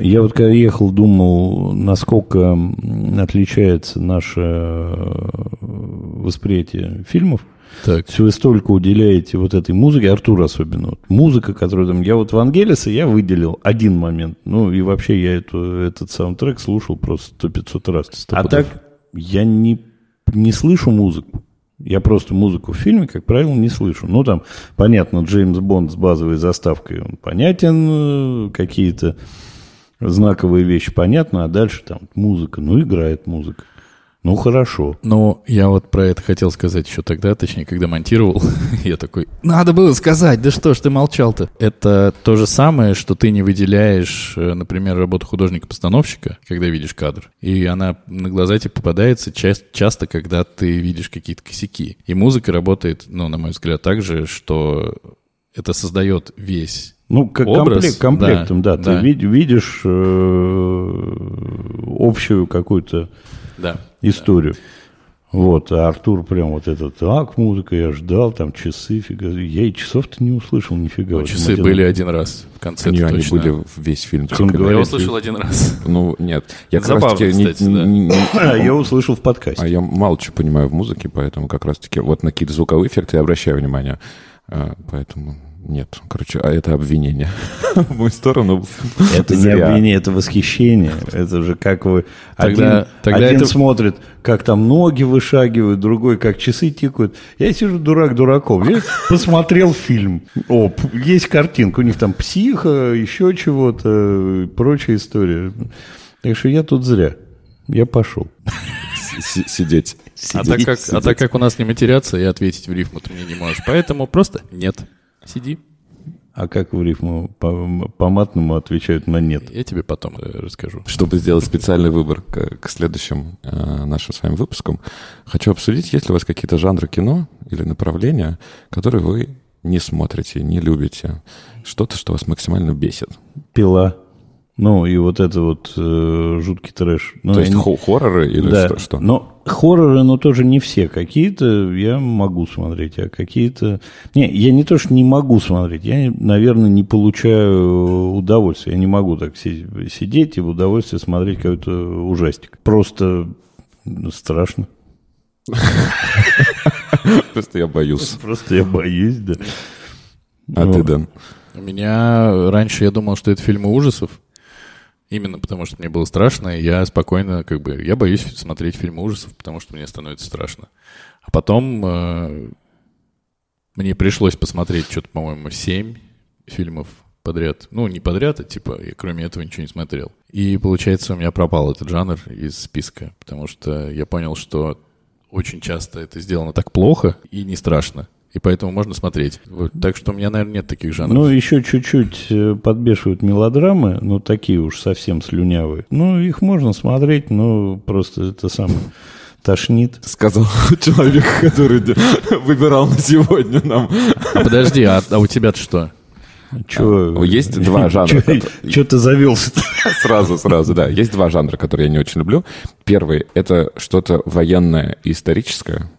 Я вот когда ехал, думал, насколько отличается наше э, восприятие фильмов. Так. Если вы столько уделяете вот этой музыке, Артур особенно, вот, музыка, которую там... Я вот в Ангелисе я выделил один момент. Ну, и вообще я эту, этот саундтрек слушал просто сто 500 раз. 100 а так я не, не слышу музыку. Я просто музыку в фильме, как правило, не слышу. Ну, там, понятно, Джеймс Бонд с базовой заставкой, он понятен, э, какие-то знаковые вещи понятно, а дальше там музыка, ну, играет музыка. Ну, хорошо. Ну, я вот про это хотел сказать еще тогда, точнее, когда монтировал. я такой, надо было сказать, да что ж ты молчал-то? Это то же самое, что ты не выделяешь, э, например, работу художника-постановщика, когда видишь кадр. И она на глаза тебе попадается часто, часто, когда ты видишь какие-то косяки. И музыка работает, ну, на мой взгляд, так же, что это создает весь ну, как образ, комплект, комплектом, да, да, да. ты видишь э, общую какую-то да, историю. Да. Вот, а Артур прям вот этот, так, музыка, я ждал, там часы, фига. Я и часов-то не услышал нифига. Ну, часы один... были один раз в конце Не, они были весь фильм. Я услышал один раз. Ну, нет. Я Забавно, как раз таки кстати, не, не, не, а я услышал в подкасте. А я мало что понимаю в музыке, поэтому как раз таки вот на какие-то звуковые эффекты я обращаю внимание. А, поэтому нет, короче, а это обвинение в мою сторону. Это не обвинение, это восхищение. Это же как вы... Тогда, один тогда один это... смотрит, как там ноги вышагивают, другой, как часы тикают. Я сижу дурак дураком. Я посмотрел фильм. О, есть картинка. У них там психа, еще чего-то, прочая история. Так что я тут зря. Я пошел. Сидеть. А так, как, а так как у нас не матерятся, и ответить в рифму ты мне не можешь. Поэтому просто нет. Сиди. А как в рифму по, по матному отвечают на нет? Я тебе потом э, расскажу. Чтобы сделать специальный выбор к, к следующим э, нашим с вами выпускам, хочу обсудить, есть ли у вас какие-то жанры кино или направления, которые вы не смотрите, не любите, что-то, что вас максимально бесит. Пила. Ну, и вот это вот э, жуткий трэш. Ну, То есть не... хорроры или да, что? что? Но хорроры, но тоже не все. Какие-то я могу смотреть, а какие-то... Не, я не то, что не могу смотреть, я, наверное, не получаю удовольствия. Я не могу так сидеть и в удовольствие смотреть какой-то ужастик. Просто страшно. Просто я боюсь. Просто я боюсь, да. А ты, Дэн? У меня раньше я думал, что это фильмы ужасов. Именно потому, что мне было страшно, я спокойно, как бы, я боюсь смотреть фильмы ужасов, потому что мне становится страшно. А потом э, мне пришлось посмотреть что-то, по-моему, семь фильмов подряд. Ну, не подряд, а типа, я кроме этого ничего не смотрел. И, получается, у меня пропал этот жанр из списка, потому что я понял, что очень часто это сделано так плохо и не страшно и поэтому можно смотреть. Вот, так что у меня, наверное, нет таких жанров. Ну, еще чуть-чуть э, подбешивают мелодрамы, ну, такие уж совсем слюнявые. Ну, их можно смотреть, но просто это самое тошнит. Сказал человек, который выбирал на сегодня нам. А подожди, а, а у тебя-то что? Че, а, есть два жанра. Что ты завелся? Сразу, сразу, да. Есть два жанра, которые я не очень люблю. Первый — это что-то военное и историческое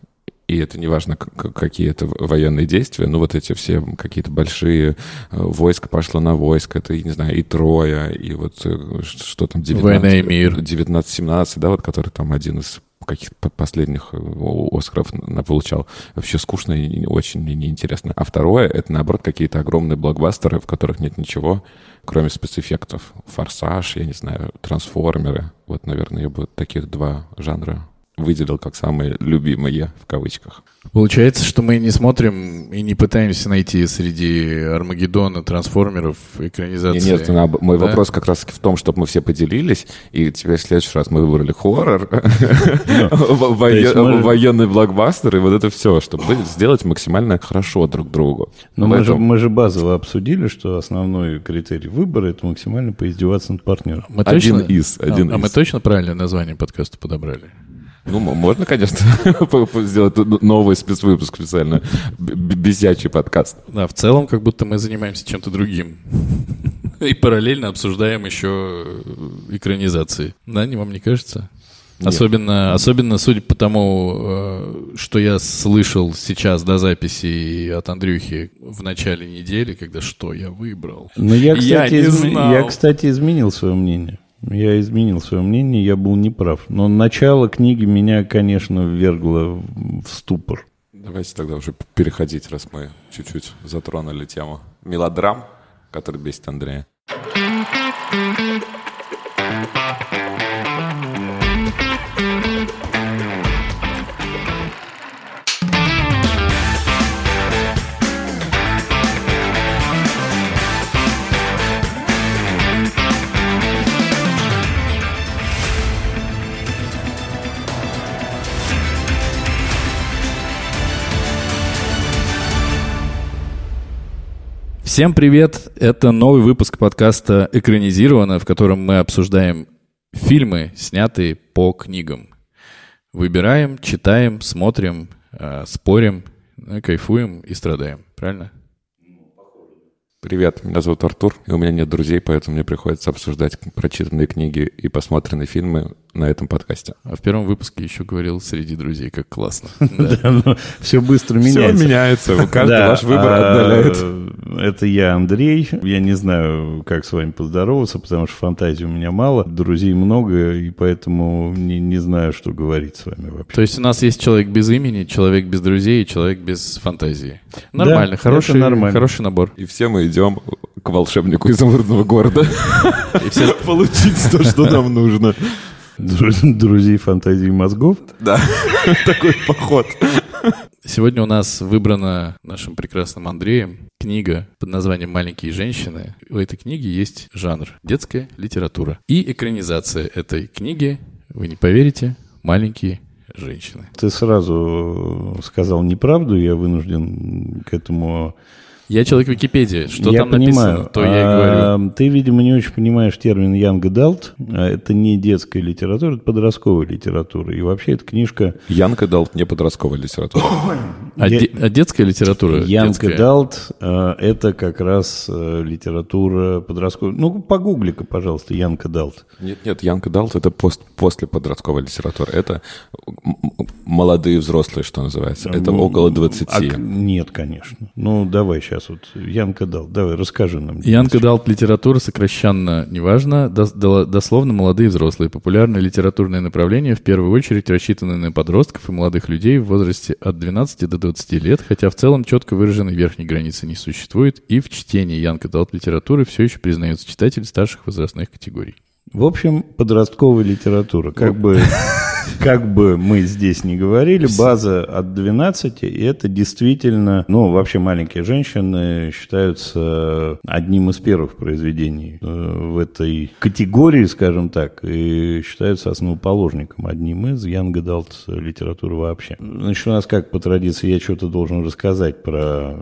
и это не важно, какие это военные действия, ну, вот эти все какие-то большие э, войска пошло на войско, это, не знаю, и Троя, и вот э, что там, 19, мир. 1917, да, вот который там один из каких-то последних э, Оскаров получал. Вообще скучно и очень неинтересно. А второе — это, наоборот, какие-то огромные блокбастеры, в которых нет ничего, кроме спецэффектов. «Форсаж», я не знаю, «Трансформеры». Вот, наверное, я бы таких два жанра выделил как самые любимые в кавычках. Получается, что мы не смотрим и не пытаемся найти среди Армагеддона, трансформеров, экранизации. Нет, нет мой да? вопрос как раз в том, чтобы мы все поделились, и теперь в следующий раз мы выбрали хоррор, военный блокбастер, и вот это все, чтобы сделать максимально хорошо друг другу. Но мы же базово обсудили, что основной критерий выбора — это максимально поиздеваться над партнером. Один из. А мы точно правильное название подкаста подобрали? Ну, можно, конечно, сделать новый спецвыпуск специально. Безячий подкаст. Да, в целом, как будто мы занимаемся чем-то другим. И параллельно обсуждаем еще экранизации. Да, не вам не кажется? Особенно, особенно, судя по тому, э, что я слышал сейчас до записи от Андрюхи в начале недели, когда что я выбрал. Но я, кстати, я, изм... я, кстати, изменил свое мнение. Я изменил свое мнение, я был неправ. Но начало книги меня, конечно, ввергло в ступор. Давайте тогда уже переходить, раз мы чуть-чуть затронули тему мелодрам, который бесит Андрея. Всем привет! Это новый выпуск подкаста «Экранизировано», в котором мы обсуждаем фильмы, снятые по книгам. Выбираем, читаем, смотрим, э, спорим, ну кайфуем и страдаем. Правильно? Привет, меня зовут Артур, и у меня нет друзей, поэтому мне приходится обсуждать прочитанные книги и посмотренные фильмы на этом подкасте. А в первом выпуске еще говорил среди друзей, как классно. Ну, все быстро меняется. Все меняется, каждый ваш выбор а, отдаляет. Это я, Андрей. Я не знаю, как с вами поздороваться, потому что фантазии у меня мало, друзей много, и поэтому не знаю, что говорить с вами вообще. То есть у нас есть человек без имени, человек без друзей и человек без фантазии. Нормально, хороший хороший набор. И все мы идем к волшебнику изумрудного города. И все получить то, что нам нужно. Друзей фантазии мозгов? Да, такой поход. Сегодня у нас выбрана нашим прекрасным Андреем книга под названием «Маленькие женщины». У этой книги есть жанр детская литература. И экранизация этой книги, вы не поверите, «Маленькие женщины». Ты сразу сказал неправду, я вынужден к этому я человек Википедии. Что я там понимаю. написано, то я и говорю. А, ты, видимо, не очень понимаешь термин Young Adult. А, это не детская литература, это подростковая литература. И вообще эта книжка... Young Adult не подростковая литература. А, де... а детская литература? Adult а, это как раз литература подростковая. Ну, погугли-ка, пожалуйста, Young Adult. Нет, нет, Young Adult это пост, после подростковой литературы. Это молодые взрослые, что называется. Это ну, около 20. А, нет, конечно. Ну, давай сейчас вот Янка дал. Давай, расскажи нам. Янка дал литература сокращенно, неважно, дословно молодые взрослые. Популярное литературное направление, в первую очередь рассчитанное на подростков и молодых людей в возрасте от 12 до 20 лет, хотя в целом четко выраженной верхней границы не существует, и в чтении Янка дал литературы все еще признаются читатели старших возрастных категорий. В общем, подростковая литература. Как бы как бы мы здесь не говорили, база от 12, и это действительно, ну, вообще маленькие женщины считаются одним из первых произведений э, в этой категории, скажем так, и считаются основоположником одним из Young Adult литературы вообще. Значит, у нас как по традиции я что-то должен рассказать про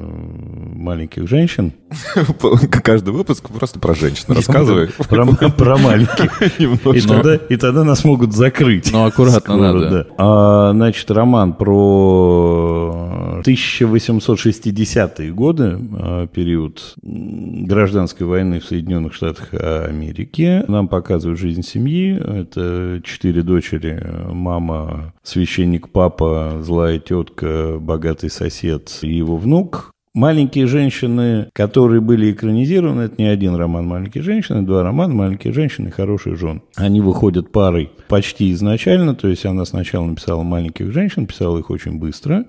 маленьких женщин. Каждый выпуск просто про женщин рассказывай. Про маленьких. И тогда нас могут закрыть. Ну, аккуратно Аккуратно надо. Да. А, значит, роман про 1860-е годы, а, период гражданской войны в Соединенных Штатах Америки. Нам показывают жизнь семьи. Это четыре дочери, мама, священник папа, злая тетка, богатый сосед и его внук. Маленькие женщины, которые были экранизированы, это не один роман «Маленькие женщины», два романа «Маленькие женщины» и «Хороший жен». Они выходят парой почти изначально, то есть она сначала написала «Маленьких женщин», писала их очень быстро,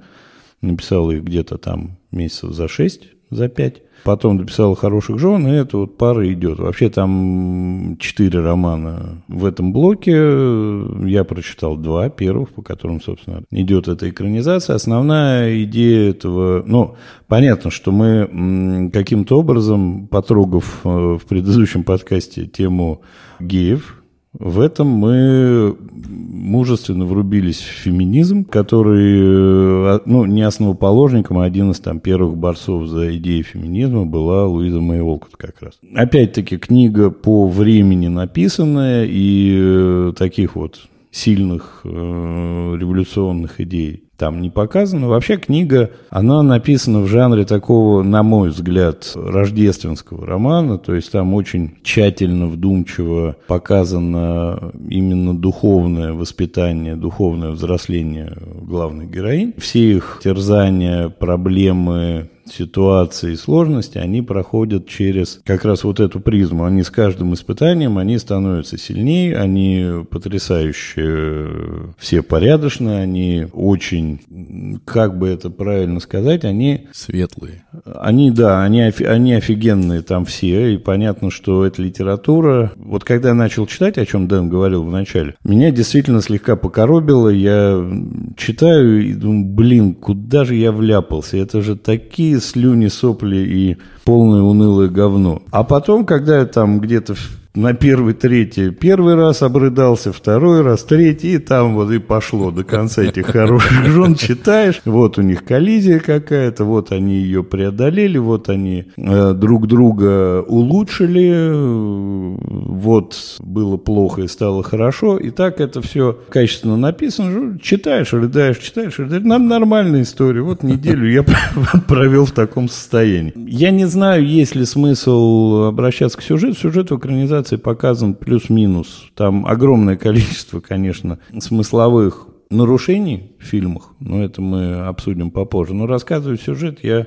написала их где-то там месяцев за шесть, за пять. Потом дописала «Хороших жен», и эта вот пара идет. Вообще там четыре романа в этом блоке. Я прочитал два первых, по которым, собственно, идет эта экранизация. Основная идея этого... Ну, понятно, что мы каким-то образом, потрогав э, в предыдущем подкасте тему геев, в этом мы мужественно врубились в феминизм, который, э, ну, не основоположником, а один из там первых борцов за идеи феминизма была Луиза Мэй как раз. Опять-таки книга по времени написанная и э, таких вот сильных э, революционных идей там не показано. Вообще книга, она написана в жанре такого, на мой взгляд, рождественского романа, то есть там очень тщательно, вдумчиво показано именно духовное воспитание, духовное взросление главной героинь. Все их терзания, проблемы, ситуации и сложности, они проходят через как раз вот эту призму. Они с каждым испытанием, они становятся сильнее, они потрясающие, все порядочные, они очень, как бы это правильно сказать, они... Светлые. Они, да, они, они офигенные там все, и понятно, что это литература. Вот когда я начал читать, о чем Дэн говорил в начале, меня действительно слегка покоробило, я читаю и думаю, блин, куда же я вляпался? Это же такие слюни, сопли и полное унылое говно. А потом, когда я там где-то на первый, третий, первый раз обрыдался, второй раз, третий, и там вот и пошло до конца этих хороших жен, читаешь, вот у них коллизия какая-то, вот они ее преодолели, вот они э, друг друга улучшили, вот было плохо и стало хорошо, и так это все качественно написано, читаешь, рыдаешь, читаешь, рыдаешь, нам нормальная история, вот неделю я провел в таком состоянии. Я не знаю, есть ли смысл обращаться к сюжету, сюжет в экранизации экранизации показан плюс-минус. Там огромное количество, конечно, смысловых нарушений в фильмах, но это мы обсудим попозже. Но рассказывать сюжет я...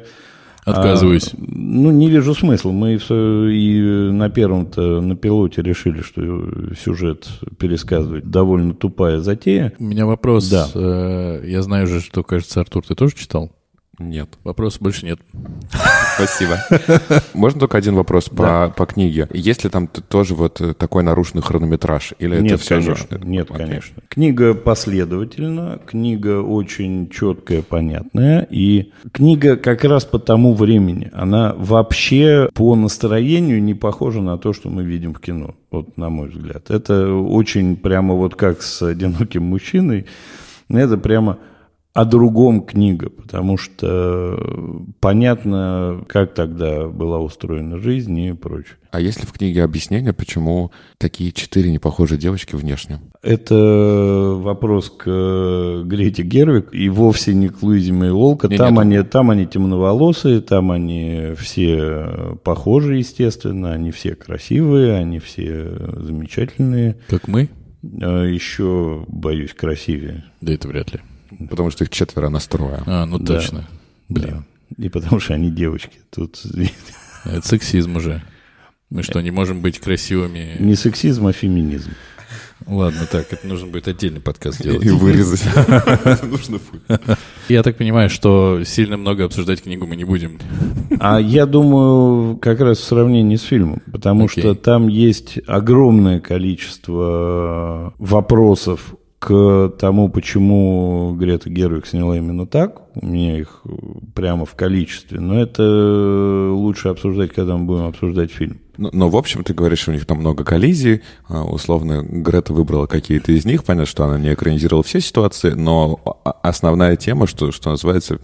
Отказываюсь. А, ну, не вижу смысла. Мы и на первом-то, на пилоте решили, что сюжет пересказывать довольно тупая затея. У меня вопрос. Да. Э, я знаю же, что, кажется, Артур, ты тоже читал? Нет. Вопросов больше нет. Спасибо. Можно только один вопрос по, по книге? Есть ли там тоже вот такой нарушенный хронометраж? Или нет, это все конечно. Же... Нет, okay. конечно. Книга последовательна, книга очень четкая, понятная. И книга как раз по тому времени, она вообще по настроению не похожа на то, что мы видим в кино. Вот на мой взгляд. Это очень прямо вот как с одиноким мужчиной. Это прямо о другом книга, потому что понятно, как тогда была устроена жизнь и прочее. А есть ли в книге объяснение, почему такие четыре непохожие девочки внешне? Это вопрос к Грете Гервик и вовсе не к Луизе Мейлолка. Там они, там они темноволосые, там они все похожи, естественно, они все красивые, они все замечательные. Как мы? А Еще, боюсь, красивее. Да это вряд ли. Потому что их четверо настроя. А, ну точно. Да. Блин. Да. И потому что они девочки. Тут... Это сексизм уже. Мы что, не можем быть красивыми? Не сексизм, а феминизм. Ладно, так, это нужно будет отдельный подкаст сделать. И вырезать. Нужно Я так понимаю, что сильно много обсуждать книгу мы не будем. А я думаю, как раз в сравнении с фильмом, потому что там есть огромное количество вопросов к тому, почему Грета Гервик сняла именно так, у меня их прямо в количестве, но это лучше обсуждать, когда мы будем обсуждать фильм. Но, но в общем, ты говоришь, у них там много коллизий, а, условно, Грета выбрала какие-то из них, понятно, что она не экранизировала все ситуации, но основная тема, что, что называется,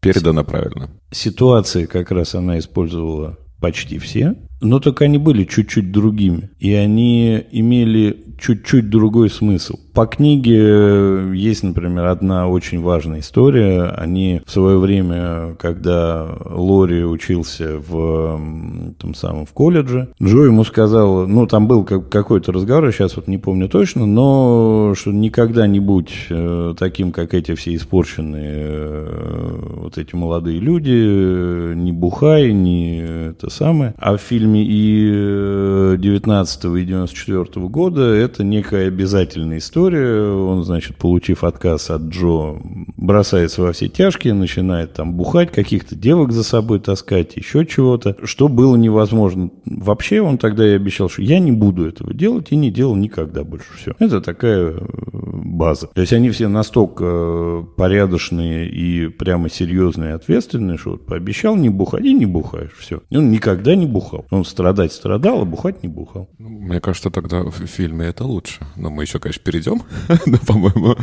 передана правильно. Ситуации как раз она использовала почти все, но только они были чуть-чуть другими, и они имели чуть-чуть другой смысл. По книге э, есть, например, одна очень важная история. Они в свое время, когда Лори учился в том самом в колледже, Джо ему сказал, ну, там был какой-то разговор, сейчас вот не помню точно, но что никогда не будь э, таким, как эти все испорченные э, вот эти молодые люди, не бухай, не это самое. А в фильме и 19 и 94 года это некая обязательная история, история. Он, значит, получив отказ от Джо, бросается во все тяжкие, начинает там бухать, каких-то девок за собой таскать, еще чего-то, что было невозможно. Вообще он тогда и обещал, что я не буду этого делать и не делал никогда больше. Все. Это такая э, база. То есть они все настолько э, порядочные и прямо серьезные и ответственные, что вот пообещал не бухать и не бухаешь. Все. И он никогда не бухал. Он страдать страдал, а бухать не бухал. Мне кажется, тогда в фильме это лучше. Но мы еще, конечно, перейдем но, ну, по-моему,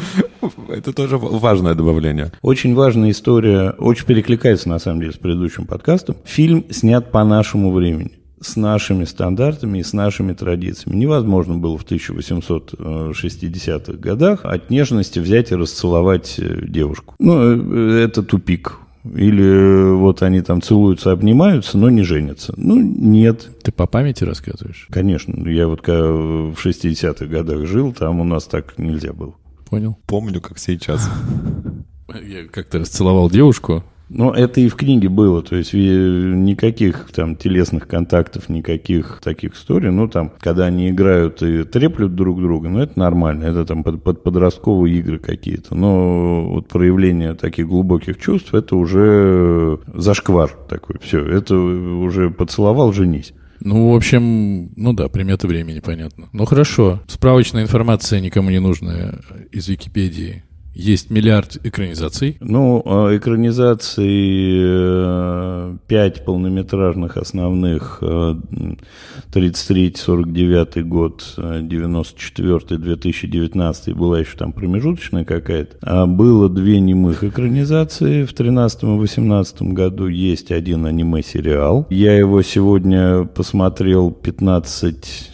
это тоже важное добавление. Очень важная история, очень перекликается, на самом деле, с предыдущим подкастом. Фильм снят по нашему времени с нашими стандартами и с нашими традициями. Невозможно было в 1860-х годах от нежности взять и расцеловать э, девушку. Ну, э, это тупик. Или вот они там целуются, обнимаются, но не женятся. Ну, нет. Ты по памяти рассказываешь? Конечно. Я вот когда в 60-х годах жил, там у нас так нельзя было. Понял. Помню, как сейчас. Я как-то расцеловал девушку, но это и в книге было, то есть никаких там телесных контактов, никаких таких историй. Ну, там, когда они играют и треплют друг друга, ну, это нормально, это там под, под подростковые игры какие-то. Но вот проявление таких глубоких чувств, это уже зашквар такой, все, это уже поцеловал, женись. Ну, в общем, ну да, приметы времени, понятно. Ну, хорошо. Справочная информация никому не нужная из Википедии есть миллиард экранизаций. Ну, а экранизаций 5 э, полнометражных основных 33-49 э, год, 94-2019 э, была еще там промежуточная какая-то. А было две немых экранизации в 13 и 18 году. Есть один аниме-сериал. Я его сегодня посмотрел 15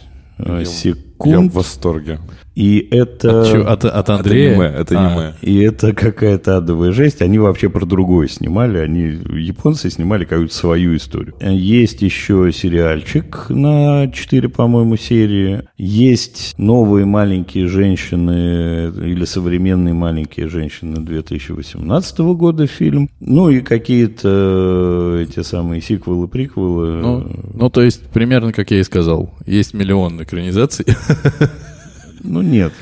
секунд. Я в восторге. И это... От, от, от Андрея? Это аниме, это а, аниме. И это какая-то адовая жесть. Они вообще про другое снимали. Они, японцы, снимали какую-то свою историю. Есть еще сериальчик на 4, по-моему, серии. Есть новые маленькие женщины или современные маленькие женщины 2018 года фильм. Ну и какие-то эти самые сиквелы, приквелы. Ну, ну, то есть, примерно, как я и сказал, есть миллион экранизаций. Ну нет,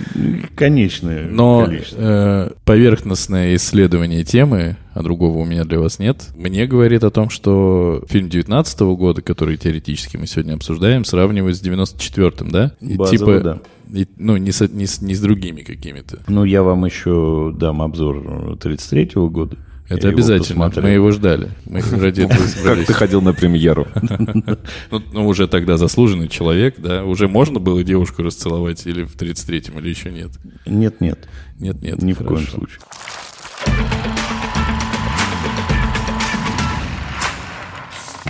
конечное Но количество. Э, поверхностное исследование темы, а другого у меня для вас нет, мне говорит о том, что фильм 19 года, который теоретически мы сегодня обсуждаем, сравнивают с 94-м, да? И Базово, типа, да. И, ну, не с, не, с, не с другими какими-то. Ну, я вам еще дам обзор 33-го года. Это обязательно. Мы его ждали. Мы ради этого Как ты ходил на премьеру? Ну, ну, уже тогда заслуженный человек, да? Уже можно было девушку расцеловать или в 33-м, или еще нет? Нет-нет. Нет-нет. Ни в коем случае.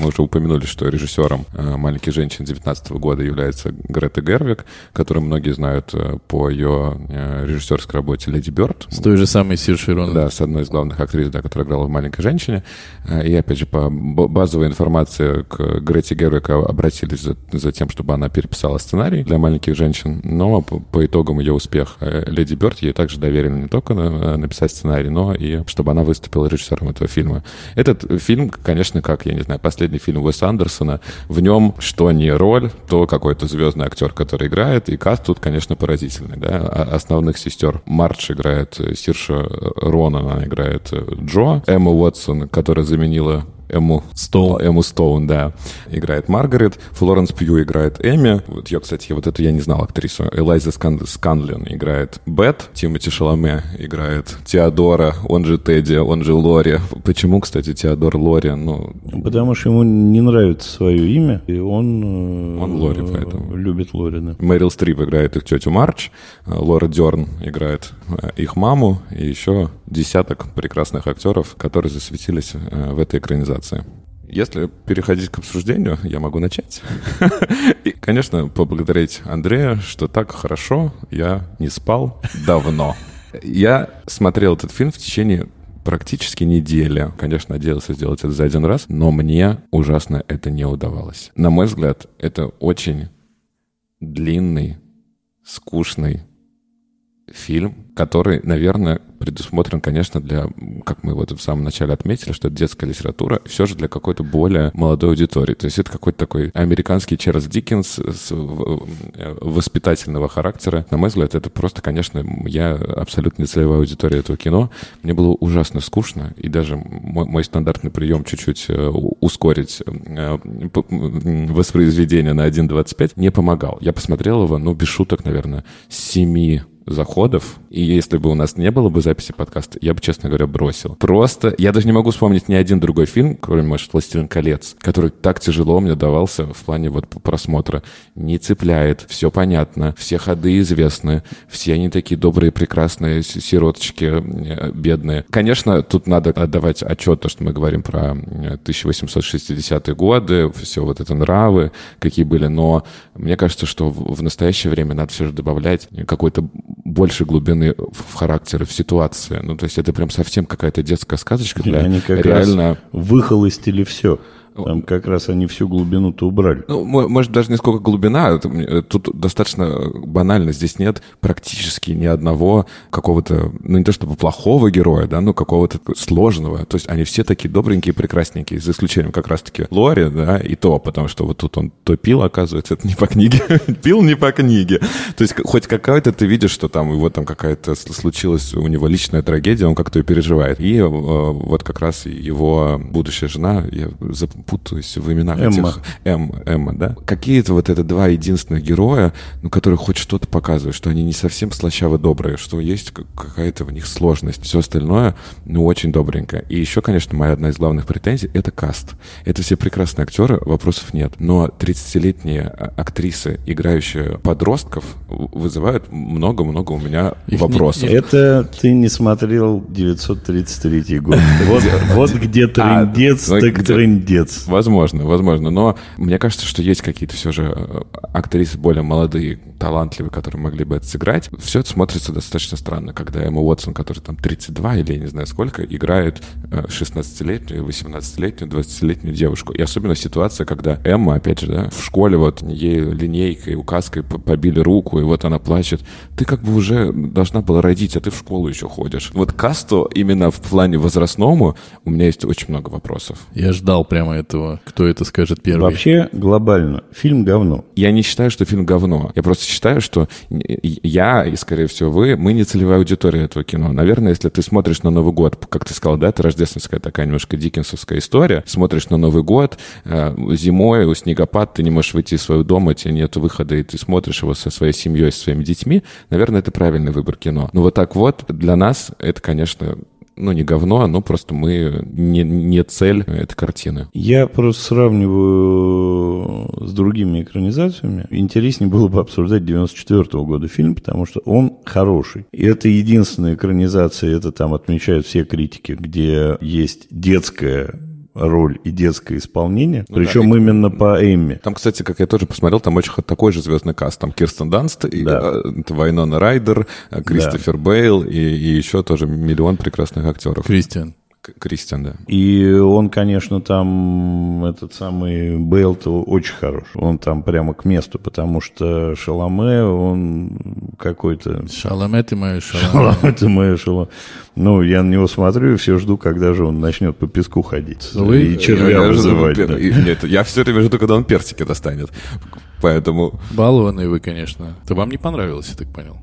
Мы уже упомянули, что режиссером э, «Маленьких женщин» 19 года является Грета Гервик, которую многие знают э, по ее э, режиссерской работе «Леди Бёрд». С той же самой Сиршей Ронан. Да, с одной из главных актрис, да, которая играла в «Маленькой женщине». И, опять же, по базовой информации к Грете Гервик обратились за, за тем, чтобы она переписала сценарий для «Маленьких женщин», но по, по итогам ее успеха «Леди Бёрд» ей также доверили не только на, написать сценарий, но и чтобы она выступила режиссером этого фильма. Этот фильм, конечно, как, я не знаю, последний последний фильм Уэса Андерсона. В нем что не роль, то какой-то звездный актер, который играет. И каст тут, конечно, поразительный. Да? А основных сестер Мардж играет Сирша Ронан, она играет Джо. Эмма Уотсон, которая заменила Эму Стоун. Эму Стоун, да, играет Маргарет. Флоренс Пью играет Эми. Вот я, кстати, вот это я не знал актрису. Элайза Скан... Сканлин играет Бет. Тимоти Шаломе играет Теодора, он же Тедди, он же Лори. Почему, кстати, Теодор Лори? Ну... Потому что ему не нравится свое имя, и он... Э, он Лори, поэтому. Любит Лори, да. Мэрил Стрип играет их тетю Марч. Лора Дерн играет э, их маму. И еще десяток прекрасных актеров, которые засветились э, в этой экранизации организации. Если переходить к обсуждению, я могу начать. И, конечно, поблагодарить Андрея, что так хорошо я не спал давно. Я смотрел этот фильм в течение практически недели. Конечно, надеялся сделать это за один раз, но мне ужасно это не удавалось. На мой взгляд, это очень длинный, скучный фильм, который, наверное, предусмотрен, конечно, для, как мы вот в самом начале отметили, что это детская литература, все же для какой-то более молодой аудитории. То есть это какой-то такой американский Чарльз Диккенс с э, воспитательного характера. На мой взгляд, это просто, конечно, я абсолютно не целевая аудитория этого кино. Мне было ужасно скучно, и даже мой, мой стандартный прием чуть-чуть э, ускорить э, воспроизведение на 1.25 не помогал. Я посмотрел его, ну, без шуток, наверное, с 7 заходов. И если бы у нас не было бы записи подкаста, я бы, честно говоря, бросил. Просто я даже не могу вспомнить ни один другой фильм, кроме, может, «Властелин колец», который так тяжело мне давался в плане вот просмотра. Не цепляет, все понятно, все ходы известны, все они такие добрые, прекрасные, сироточки, э, бедные. Конечно, тут надо отдавать отчет, то, что мы говорим про 1860-е годы, все вот это нравы, какие были, но мне кажется, что в настоящее время надо все же добавлять какой-то больше глубины в характере, в ситуации. Ну, то есть это прям совсем какая-то детская сказочка для реально... раз выхолостили все. Там как раз они всю глубину-то убрали. Ну, может, даже не сколько глубина, тут достаточно банально. Здесь нет практически ни одного какого-то, ну, не то чтобы плохого героя, да, но какого-то сложного. То есть они все такие добренькие, прекрасненькие, за исключением как раз-таки Лори, да, и то, потому что вот тут он то пил, оказывается, это не по книге. пил не по книге. То есть хоть какая-то ты видишь, что там его там какая-то случилась у него личная трагедия, он как-то ее переживает. И э, вот как раз его будущая жена, я путаюсь в именах Эмма. этих... М, Эмма, да? Какие-то вот это два единственных героя, ну, которые хоть что-то показывают, что они не совсем слащаво добрые, что есть какая-то в них сложность. Все остальное, ну, очень добренько. И еще, конечно, моя одна из главных претензий — это каст. Это все прекрасные актеры, вопросов нет. Но 30-летние а, актрисы, играющие подростков, вызывают много-много у меня Их вопросов. Не... Это ты не смотрел 933 год. Вот где а, трындец, так трындец. Возможно, возможно. Но мне кажется, что есть какие-то все же э, актрисы более молодые, талантливые, которые могли бы это сыграть. Все это смотрится достаточно странно, когда Эмма Уотсон, который там 32 или я не знаю сколько, играет 16-летнюю, 18-летнюю, 20-летнюю девушку. И особенно ситуация, когда Эмма, опять же, да, в школе вот ей линейкой, указкой побили руку, и вот она плачет. Ты как бы уже должна была родить, а ты в школу еще ходишь. Вот касту именно в плане возрастному у меня есть очень много вопросов. Я ждал прямо это этого, кто это скажет первый. Вообще, глобально, фильм говно. Я не считаю, что фильм говно. Я просто считаю, что я и, скорее всего, вы, мы не целевая аудитория этого кино. Наверное, если ты смотришь на Новый год, как ты сказал, да, это рождественская такая немножко диккенсовская история, смотришь на Новый год, э, зимой, у снегопад, ты не можешь выйти из своего дома, тебе нет выхода, и ты смотришь его со своей семьей, со своими детьми, наверное, это правильный выбор кино. Но вот так вот, для нас это, конечно, ну, не говно, но просто мы не, не цель этой картины. Я просто сравниваю с другими экранизациями. Интереснее было бы обсуждать 94 -го года фильм, потому что он хороший. И это единственная экранизация, это там отмечают все критики, где есть детская роль и детское исполнение, ну, причем да, именно по Эмми. Там, кстати, как я тоже посмотрел, там очень такой же звездный каст. Там Кирстен Данст, да. и, э, Вайнона Райдер, э, Кристофер да. Бейл и, и еще тоже миллион прекрасных актеров. Кристиан. Кристиан, да. И он, конечно, там, этот самый Бейл-то очень хорош. Он там прямо к месту, потому что Шаломе, он какой-то... Шаломе ты мой Шаломе. Шаломе ты мой Шаломе. Ну, я на него смотрю и все жду, когда же он начнет по песку ходить. Ну, вы... И червя я, вызывать. Я, да. Нет, я все время жду, когда он персики достанет. Поэтому... Балованный вы, конечно. Это вам не понравилось, я так понял.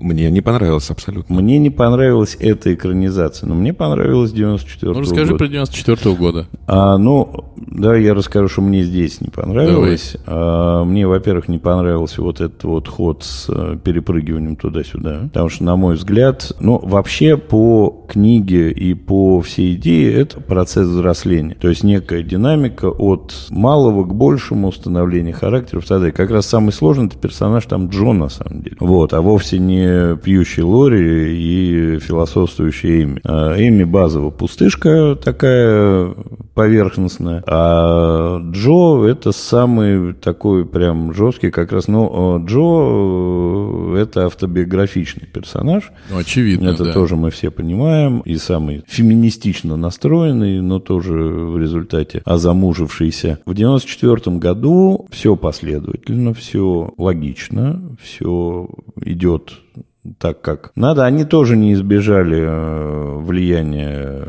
Мне не понравилось абсолютно. Мне не понравилась эта экранизация, но мне понравилась 94 Ну, расскажи года. про 94 года. А, ну, да, я расскажу, что мне здесь не понравилось. А, мне, во-первых, не понравился вот этот вот ход с э, перепрыгиванием туда-сюда. Потому что, на мой взгляд, ну, вообще по книге и по всей идее это процесс взросления. То есть некая динамика от малого к большему становления характеров. Тогда как раз самый сложный это персонаж там Джон, на самом деле. Вот, а вовсе не не пьющий Лори и философствующий Эми. А Эми базово пустышка такая поверхностная, а Джо это самый такой прям жесткий как раз. Ну, Джо это автобиографичный персонаж. Ну, очевидно, Это да. тоже мы все понимаем. И самый феминистично настроенный, но тоже в результате озамужившийся. В 94 году все последовательно, все логично, все идет так как надо. Они тоже не избежали э, влияния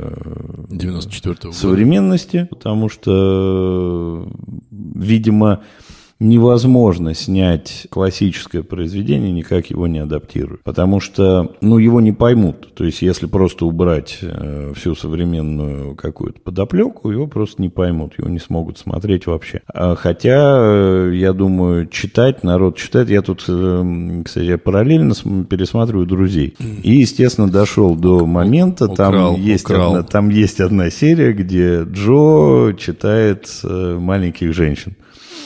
94 современности, потому что, видимо, невозможно снять классическое произведение, никак его не адаптируя. Потому что, ну, его не поймут. То есть, если просто убрать э, всю современную какую-то подоплеку, его просто не поймут, его не смогут смотреть вообще. А, хотя, э, я думаю, читать, народ читает. Я тут, э, кстати, я параллельно пересматриваю «Друзей». И, естественно, дошел до момента, украл, там, есть украл. Одна, там есть одна серия, где Джо читает э, «Маленьких женщин».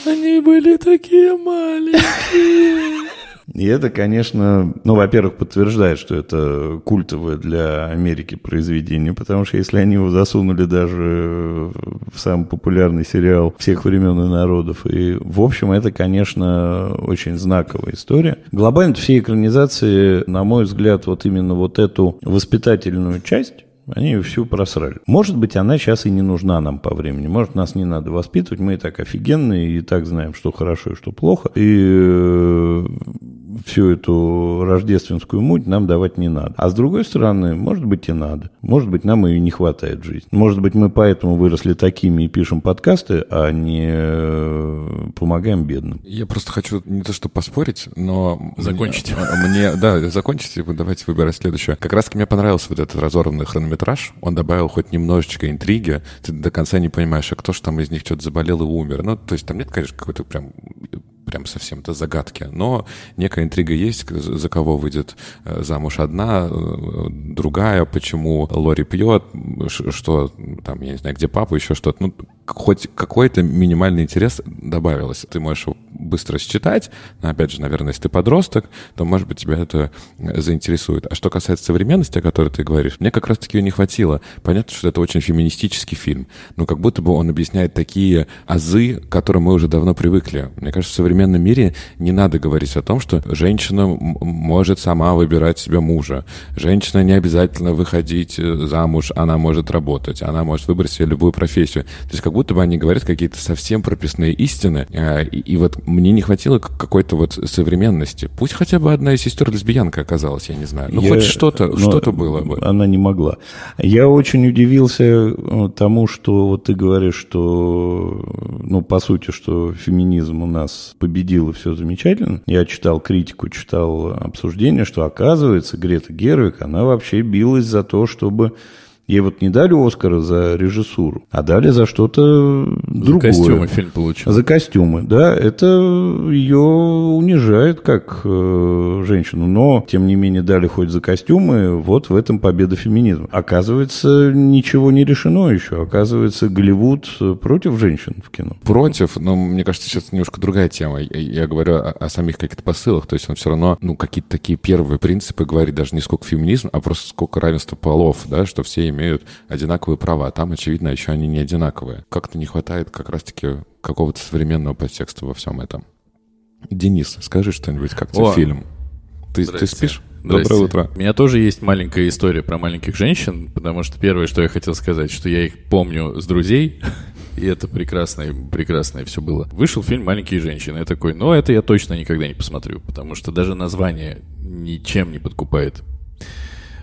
Они были такие маленькие. И это, конечно, ну, во-первых, подтверждает, что это культовое для Америки произведение, потому что если они его засунули даже в самый популярный сериал всех времен и народов, и, в общем, это, конечно, очень знаковая история. Глобально все экранизации, на мой взгляд, вот именно вот эту воспитательную часть они ее всю просрали. Может быть, она сейчас и не нужна нам по времени. Может, нас не надо воспитывать. Мы и так офигенные, и так знаем, что хорошо и что плохо. И э, всю эту рождественскую муть нам давать не надо. А с другой стороны, может быть, и надо. Может быть, нам ее не хватает в жизни. Может быть, мы поэтому выросли такими и пишем подкасты, а не э, помогаем бедным. Я просто хочу не то что поспорить, но... Закончить. Мне, мне да, закончить, давайте выбирать следующее. Как раз мне понравился вот этот разорванный хронометраж. Он добавил хоть немножечко интриги. Ты до конца не понимаешь, а кто же там из них что-то заболел и умер. Ну, то есть там нет, конечно, какой-то прям прям совсем это загадки. Но некая интрига есть, за кого выйдет э, замуж одна, э, другая, почему Лори пьет, что там, я не знаю, где папа, еще что-то. Ну, хоть какой-то минимальный интерес добавилось. Ты можешь его быстро считать, но, опять же, наверное, если ты подросток, то, может быть, тебя это заинтересует. А что касается современности, о которой ты говоришь, мне как раз-таки ее не хватило. Понятно, что это очень феминистический фильм, но как будто бы он объясняет такие азы, к которым мы уже давно привыкли. Мне кажется, в современном мире не надо говорить о том, что женщина может сама выбирать себе мужа. Женщина не обязательно выходить э, замуж, она может работать, она может выбрать себе любую профессию. То есть как будто бы они говорят какие-то совсем прописные истины, и, и вот мне не хватило какой-то вот современности. Пусть хотя бы одна из сестер лесбиянка оказалась, я не знаю. Ну, я, хоть что-то, ну, что-то было бы. Она не могла. Я очень удивился э, тому, что вот ты говоришь, что, ну, по сути, что феминизм у нас победил, и все замечательно. Я читал критику, читал обсуждение, что, оказывается, Грета Гервик, она вообще билась за то, чтобы Ей вот не дали Оскара за режиссуру, а дали за что-то другое. За костюмы фильм получил. За костюмы, да. Это ее унижает как э, женщину. Но, тем не менее, дали хоть за костюмы. Вот в этом победа феминизма. Оказывается, ничего не решено еще. Оказывается, Голливуд против женщин в кино. Против, но мне кажется, сейчас немножко другая тема. Я, я говорю о, о самих каких-то посылах. То есть он все равно, ну, какие-то такие первые принципы говорит даже не сколько феминизм, а просто сколько равенства полов, да, что все имеют одинаковые права. Там, очевидно, еще они не одинаковые. Как-то не хватает как раз-таки какого-то современного подтекста во всем этом. Денис, скажи что-нибудь, как тебе фильм? Ты, ты спишь? Здрасте. Доброе утро. У меня тоже есть маленькая история про маленьких женщин, потому что первое, что я хотел сказать, что я их помню с друзей, и это прекрасное, прекрасное все было. Вышел фильм «Маленькие женщины». Я такой, ну, это я точно никогда не посмотрю, потому что даже название ничем не подкупает.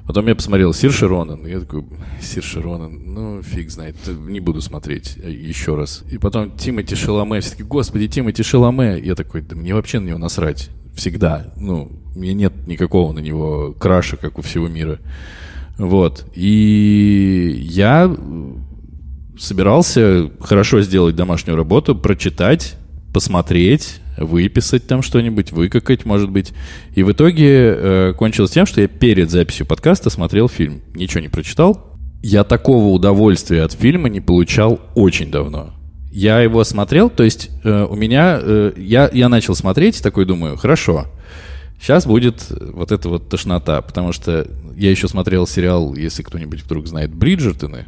Потом я посмотрел Сир Широнан. Я такой, Сир Широнан, ну, фиг знает, не буду смотреть еще раз. И потом Тимати Шаломе. Все таки господи, Тимати Шаломе. Я такой, да мне вообще на него насрать. Всегда. Ну, мне нет никакого на него краша, как у всего мира. Вот. И я собирался хорошо сделать домашнюю работу, прочитать, посмотреть, выписать там что-нибудь, выкакать, может быть. И в итоге э, кончилось тем, что я перед записью подкаста смотрел фильм. Ничего не прочитал. Я такого удовольствия от фильма не получал очень давно. Я его смотрел, то есть э, у меня... Э, я, я начал смотреть, такой думаю, хорошо, сейчас будет вот эта вот тошнота, потому что я еще смотрел сериал, если кто-нибудь вдруг знает, «Бриджертоны»,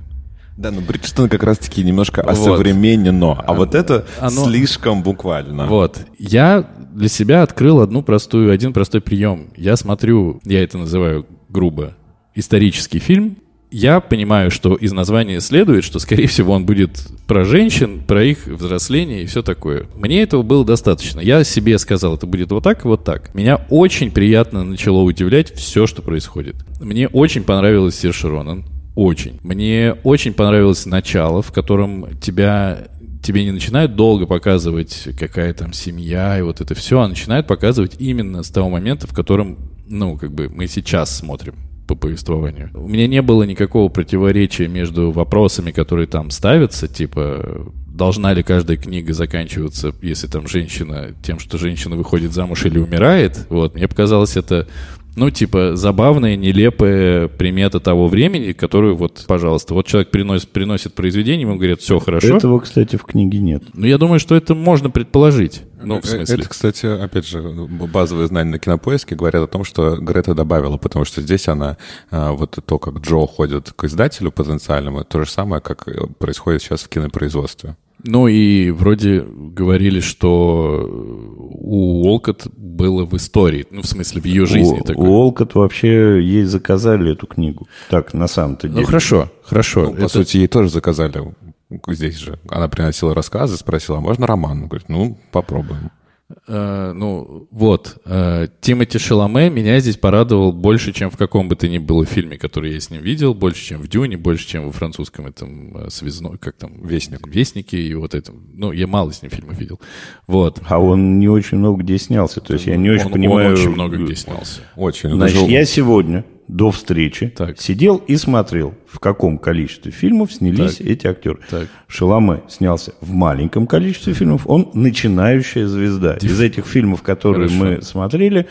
да, ну Бриджстон как раз-таки немножко вот. осовременно, а вот это Оно... слишком буквально. Вот. Я для себя открыл одну простую, один простой прием. Я смотрю, я это называю грубо, исторический фильм. Я понимаю, что из названия следует, что, скорее всего, он будет про женщин, про их взросление и все такое. Мне этого было достаточно. Я себе сказал, это будет вот так и вот так. Меня очень приятно начало удивлять все, что происходит. Мне очень понравилась Сир Ронан очень. Мне очень понравилось начало, в котором тебя тебе не начинают долго показывать, какая там семья и вот это все, а начинают показывать именно с того момента, в котором, ну, как бы мы сейчас смотрим по повествованию. У меня не было никакого противоречия между вопросами, которые там ставятся, типа должна ли каждая книга заканчиваться, если там женщина, тем, что женщина выходит замуж или умирает. Вот, мне показалось это ну, типа, забавная, нелепая примета того времени, которую вот, пожалуйста, вот человек приносит, приносит произведение, ему говорят, все хорошо. Этого, кстати, в книге нет. Ну, я думаю, что это можно предположить. Ну, в э, смысле. Это, кстати, опять же, базовые знания на кинопоиске говорят о том, что Грета добавила, потому что здесь она, а, вот то, как Джо ходит к издателю потенциальному, то же самое, как происходит сейчас в кинопроизводстве. Ну и вроде говорили, что у Олкот было в истории, ну в смысле в ее жизни. У, у Олкот вообще ей заказали эту книгу. Так, на самом-то ну, деле. Ну хорошо, хорошо. Ну, по Это... сути, ей тоже заказали здесь же. Она приносила рассказы, спросила, а можно роман? Он говорит, ну, попробуем. Э, ну, вот. Э, Тимоти Шаломе меня здесь порадовал больше, чем в каком бы то ни было фильме, который я с ним видел, больше, чем в «Дюне», больше, чем во французском этом э, связной, как там, «Вестник». «Вестники» и вот этом. Ну, я мало с ним фильмов видел. Вот. А он не очень много где снялся, то есть я не очень он, понимаю... Он очень много где снялся. Очень. Значит, я сегодня до встречи так. сидел и смотрел, в каком количестве фильмов снялись так. эти актеры. Так. Шаломе снялся в маленьком количестве фильмов, он начинающая звезда. Из этих фильмов, которые Хорошо. мы смотрели,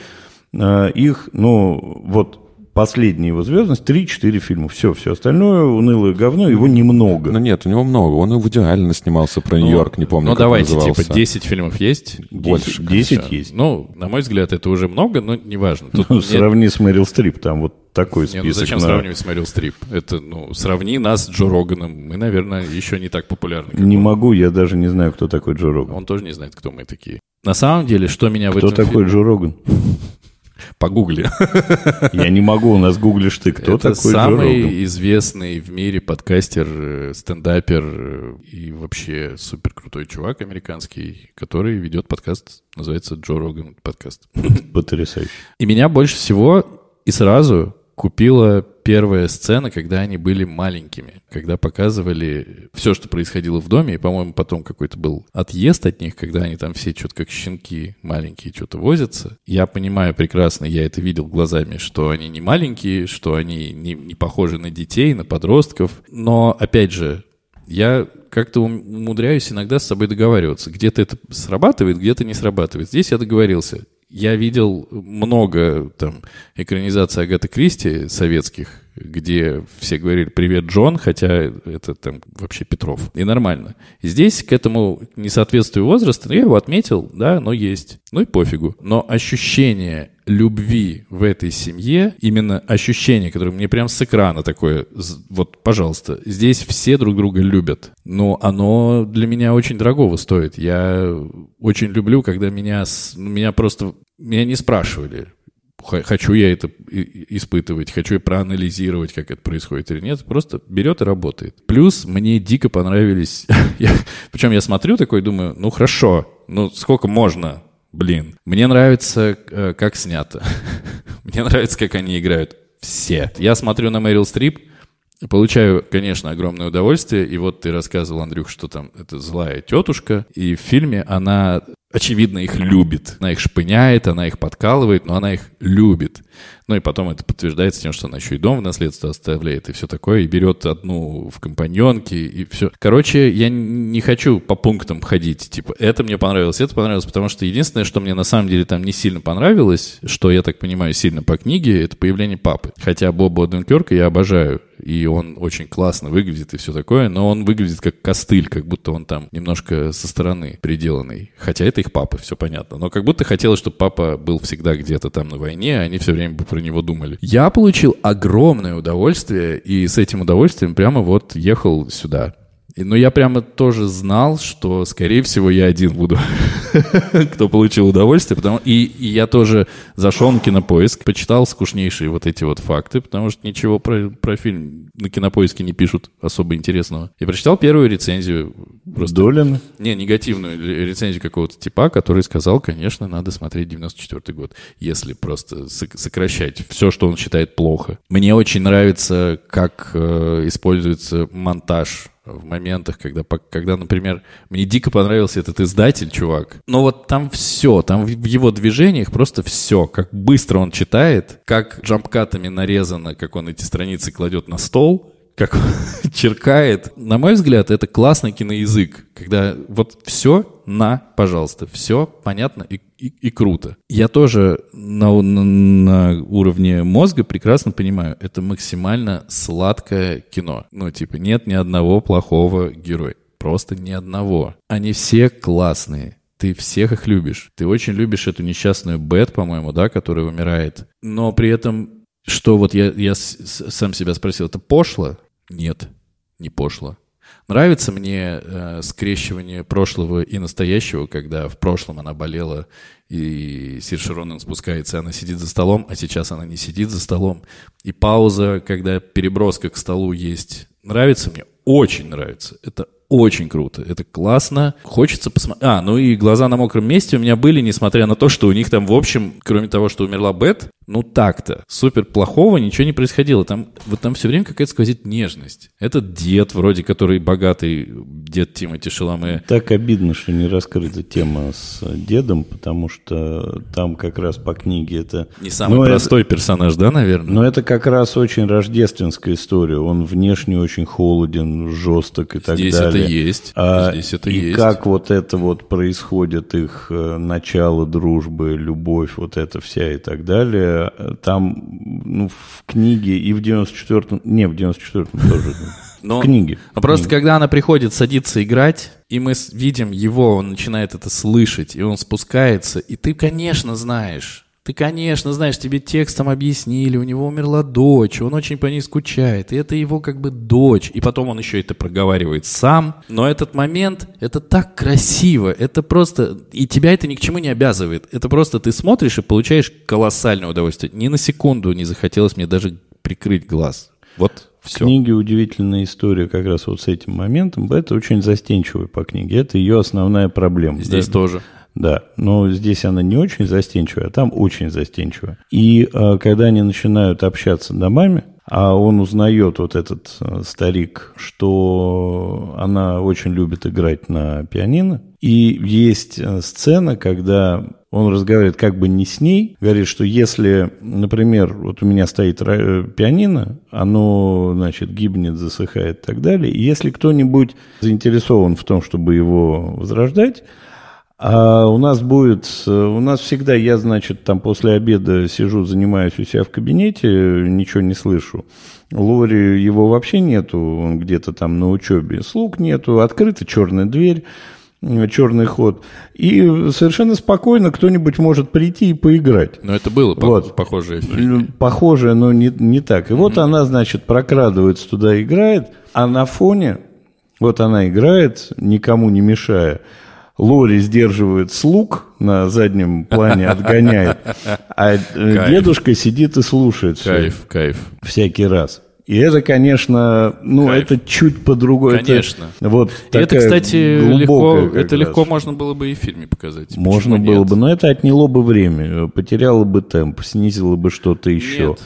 э, их, ну, вот последняя его звездность 3-4 фильма. Все, все остальное унылое говно, его немного. Ну нет, у него много. Он в идеально снимался про ну, Нью-Йорк, не помню, Ну давайте, назывался. типа 10 фильмов есть? Больше. 10 есть. Ну, на мой взгляд, это уже много, но неважно. Тут ну, нет... Сравни с Мэрил Стрип, там вот такой список. Не, ну зачем на... сравнивать с Мэрил Стрип? Это, ну, сравни нас с Джо Роганом. Мы, наверное, еще не так популярны. Не он. могу, я даже не знаю, кто такой Джо Роган. Он тоже не знает, кто мы такие. На самом деле, что меня кто в этом Кто такой фильме... Джо Роган? Погугли. Я не могу, у нас гуглишь ты. Кто Это такой самый известный в мире подкастер, э, стендапер э, и вообще супер крутой чувак американский, который ведет подкаст, называется Джо Роган подкаст. Потрясающе. И меня больше всего и сразу купила первая сцена, когда они были маленькими, когда показывали все, что происходило в доме, и, по-моему, потом какой-то был отъезд от них, когда они там все что-то как щенки маленькие что-то возятся. Я понимаю прекрасно, я это видел глазами, что они не маленькие, что они не, не похожи на детей, на подростков, но, опять же, я как-то умудряюсь иногда с собой договариваться. Где-то это срабатывает, где-то не срабатывает. Здесь я договорился я видел много там экранизаций Агаты Кристи советских, где все говорили «Привет, Джон», хотя это там вообще Петров. И нормально. Здесь к этому несоответствию возраста, я его отметил, да, но есть. Ну и пофигу. Но ощущение любви в этой семье, именно ощущение, которое мне прям с экрана такое, вот, пожалуйста, здесь все друг друга любят, но оно для меня очень дорогого стоит. Я очень люблю, когда меня, меня просто, меня не спрашивали, хочу я это испытывать, хочу я проанализировать, как это происходит или нет, просто берет и работает. Плюс мне дико понравились, причем я смотрю такой, думаю, ну хорошо, ну сколько можно, блин. Мне нравится, э, как снято. Мне нравится, как они играют. Все. Я смотрю на Мэрил Стрип, Получаю, конечно, огромное удовольствие. И вот ты рассказывал, Андрюх, что там это злая тетушка. И в фильме она, очевидно, их любит. Она их шпыняет, она их подкалывает, но она их любит. Ну и потом это подтверждается тем, что она еще и дом в наследство оставляет и все такое, и берет одну в компаньонке, и все. Короче, я не хочу по пунктам ходить, типа, это мне понравилось, это понравилось, потому что единственное, что мне на самом деле там не сильно понравилось, что я так понимаю сильно по книге, это появление папы. Хотя Боба Оденкерка я обожаю, и он очень классно выглядит и все такое, но он выглядит как костыль, как будто он там немножко со стороны приделанный. Хотя это их папа, все понятно. Но как будто хотелось, чтобы папа был всегда где-то там на войне, а они все время бы про него думали. Я получил огромное удовольствие, и с этим удовольствием прямо вот ехал сюда. Но я прямо тоже знал, что, скорее всего, я один буду, кто получил удовольствие. Потому... И, и я тоже зашел на кинопоиск, почитал скучнейшие вот эти вот факты, потому что ничего про, про фильм на кинопоиске не пишут особо интересного. И прочитал первую рецензию. Просто... Долин? Не, негативную рецензию какого-то типа, который сказал, конечно, надо смотреть 94 год, если просто сокращать все, что он считает плохо. Мне очень нравится, как э, используется монтаж в моментах, когда, когда, например, мне дико понравился этот издатель, чувак. Но вот там все, там в его движениях просто все, как быстро он читает, как джампкатами нарезано, как он эти страницы кладет на стол, как черкает. На мой взгляд, это классный киноязык, когда вот все на, пожалуйста, все понятно и, и, и круто. Я тоже на, на, на уровне мозга прекрасно понимаю, это максимально сладкое кино. Ну, типа, нет ни одного плохого героя. Просто ни одного. Они все классные ты всех их любишь. Ты очень любишь эту несчастную Бет, по-моему, да, которая умирает. Но при этом что вот я, я сам себя спросил, это пошло? Нет, не пошло. Нравится мне э, скрещивание прошлого и настоящего, когда в прошлом она болела, и Сир Ронан спускается, она сидит за столом, а сейчас она не сидит за столом. И пауза, когда переброска к столу есть. Нравится мне? Очень нравится. Это очень круто, это классно. Хочется посмотреть. А, ну и глаза на мокром месте у меня были, несмотря на то, что у них там, в общем, кроме того, что умерла Бет, ну так-то. Супер плохого ничего не происходило. Там, вот там все время какая-то сквозит нежность. Этот дед вроде, который богатый, дед Тимати Шаламе. Так обидно, что не раскрыта тема с дедом, потому что там как раз по книге это... Не самый но простой это... персонаж, да, наверное? Но это как раз очень рождественская история. Он внешне очень холоден, жесток и так Здесь далее. Здесь это есть. А, Здесь это и есть. как вот это вот происходит, их э, начало дружбы, любовь, вот это вся и так далее там ну, в книге и в 94-м, не, в 94-м тоже, но, в книге. Но просто книге. когда она приходит садиться играть, и мы видим его, он начинает это слышать, и он спускается, и ты, конечно, знаешь, ты, конечно, знаешь, тебе текстом объяснили, у него умерла дочь, он очень по ней скучает, и это его как бы дочь. И потом он еще это проговаривает сам. Но этот момент, это так красиво, это просто... И тебя это ни к чему не обязывает. Это просто ты смотришь и получаешь колоссальное удовольствие. Ни на секунду не захотелось мне даже прикрыть глаз. Вот все. В книге удивительная история как раз вот с этим моментом. Это очень застенчивый по книге. Это ее основная проблема. Здесь да? тоже. Да, но здесь она не очень застенчивая, а там очень застенчивая. И э, когда они начинают общаться домами, а он узнает, вот этот э, старик, что она очень любит играть на пианино. И есть э, сцена, когда он разговаривает как бы не с ней, говорит, что если, например, вот у меня стоит э, пианино, оно, значит, гибнет, засыхает и так далее, и если кто-нибудь заинтересован в том, чтобы его возрождать, а у нас будет, у нас всегда, я, значит, там после обеда сижу, занимаюсь у себя в кабинете, ничего не слышу. Лори его вообще нету, он где-то там на учебе. Слуг нету, открыта черная дверь, черный ход. И совершенно спокойно кто-нибудь может прийти и поиграть. Но это было вот. похожее фильме. Похожее, но не, не так. И mm-hmm. вот она, значит, прокрадывается туда, играет, а на фоне, вот она играет, никому не мешая, Лори сдерживает слуг на заднем плане, отгоняет, а э, кайф. дедушка сидит и слушает кайф, все. Кайф, Всякий раз. И это, конечно, ну, кайф. это чуть по-другому. Конечно. Это, вот и это, кстати, легко, это легко можно было бы и в фильме показать. Можно Почему было нет? бы, но это отняло бы время, потеряло бы темп, снизило бы что-то еще. Нет.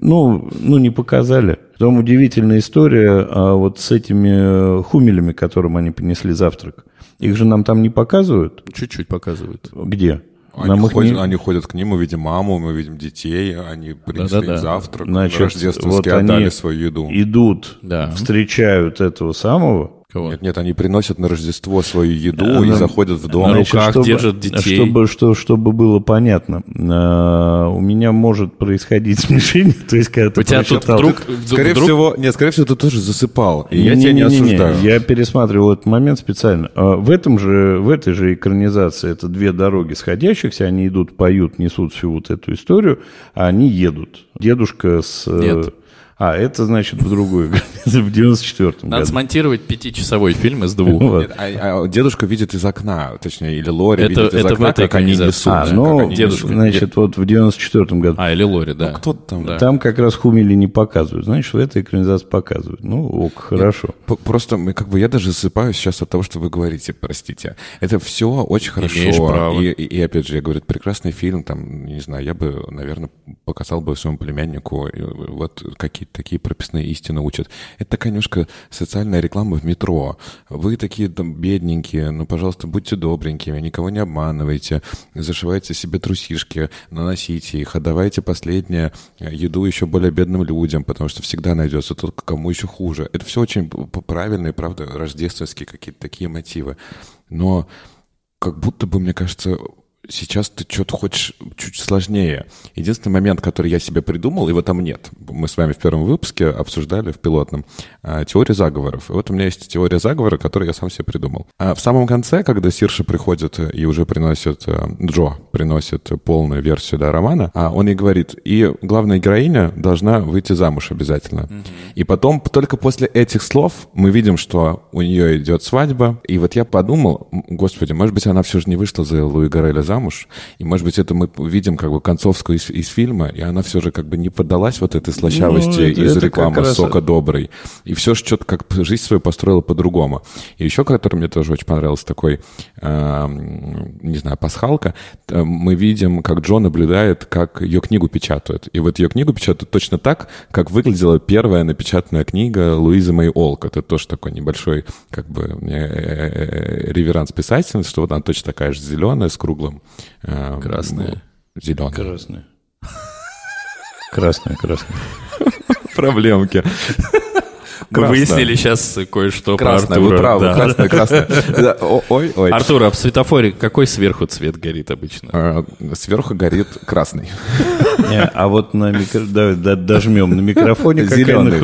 Ну, ну, не показали. Потом удивительная история а вот с этими хумелями, которым они принесли завтрак. Их же нам там не показывают? Чуть-чуть показывают. Где? Они, нам ходят, не... они ходят к ним, мы видим маму, мы видим детей, они принесли да, да, да. завтрак, Значит, рождественский, вот отдали свою еду. идут, да. встречают этого самого, Кого? Нет, нет, они приносят на Рождество свою еду а, и на, заходят в дом. На руках чтобы, держат детей. Чтобы, что, чтобы было понятно, а, у меня может происходить смешение, то есть когда ты у тебя тут вдруг, скорее вдруг... всего, нет, скорее всего, ты тоже засыпал. И не, я не, тебя не, не осуждаю. Не, я пересматривал этот момент специально. А, в этом же, в этой же экранизации это две дороги сходящихся, они идут, поют, несут всю вот эту историю, а они едут. Дедушка с... Нет. А, это значит в другую, в 94-м году. Надо смонтировать пятичасовой фильм из двух. Вот. А, а дедушка видит из окна, точнее, или Лори это, видит из это окна, как они несут. А, ну, дедушка, значит, вот в 94-м году. А, или Лори, да. Ну, кто там? Да. Там как раз Хумили не показывают. Значит, в этой экранизации показывают. Ну, ок, хорошо. Нет, просто, как бы, я даже засыпаю сейчас от того, что вы говорите, простите. Это все очень хорошо. Имеешь право. И, и, и, опять же, я говорю, это прекрасный фильм, там, не знаю, я бы, наверное, показал бы своему племяннику, вот какие-то такие прописные истины учат. Это такая немножко социальная реклама в метро. Вы такие там бедненькие, ну, пожалуйста, будьте добренькими, никого не обманывайте, зашивайте себе трусишки, наносите их, отдавайте последнее еду еще более бедным людям, потому что всегда найдется тот, кому еще хуже. Это все очень правильные, правда, рождественские какие-то такие мотивы. Но как будто бы, мне кажется, сейчас ты что-то хочешь чуть сложнее. Единственный момент, который я себе придумал, его там нет. Мы с вами в первом выпуске обсуждали в пилотном а, теорию заговоров. И вот у меня есть теория заговора, которую я сам себе придумал. А в самом конце, когда Сирша приходит и уже приносит, э, Джо приносит полную версию да, романа, а он ей говорит, и главная героиня должна выйти замуж обязательно. Mm-hmm. И потом, только после этих слов мы видим, что у нее идет свадьба. И вот я подумал, господи, может быть, она все же не вышла за Луи Гареля замуж, замуж. И, может быть, это мы видим как бы концовскую из, из фильма, и она все же как бы не поддалась вот этой слащавости ну, это, из это рекламы раз... «Сока добрый». И все же что-то как жизнь свою построила по-другому. И еще, который мне тоже очень понравился, такой, э, не знаю, пасхалка, мы видим, как Джо наблюдает, как ее книгу печатают. И вот ее книгу печатают точно так, как выглядела первая напечатанная книга Луизы Мэй Олк. Это тоже такой небольшой как бы э, э, реверанс писательницы, что вот она точно такая же зеленая, с круглым Эм, красные. Зеленые. Красные. Красные, красные. Проблемки. Мы выяснили сейчас кое-что про Артура. Вы правы, да. красное, красное. Ой, ой. Артур, а в светофоре какой сверху цвет горит обычно? А, сверху горит красный. Не, а вот на микро... да, дожмем на микрофоне зеленый.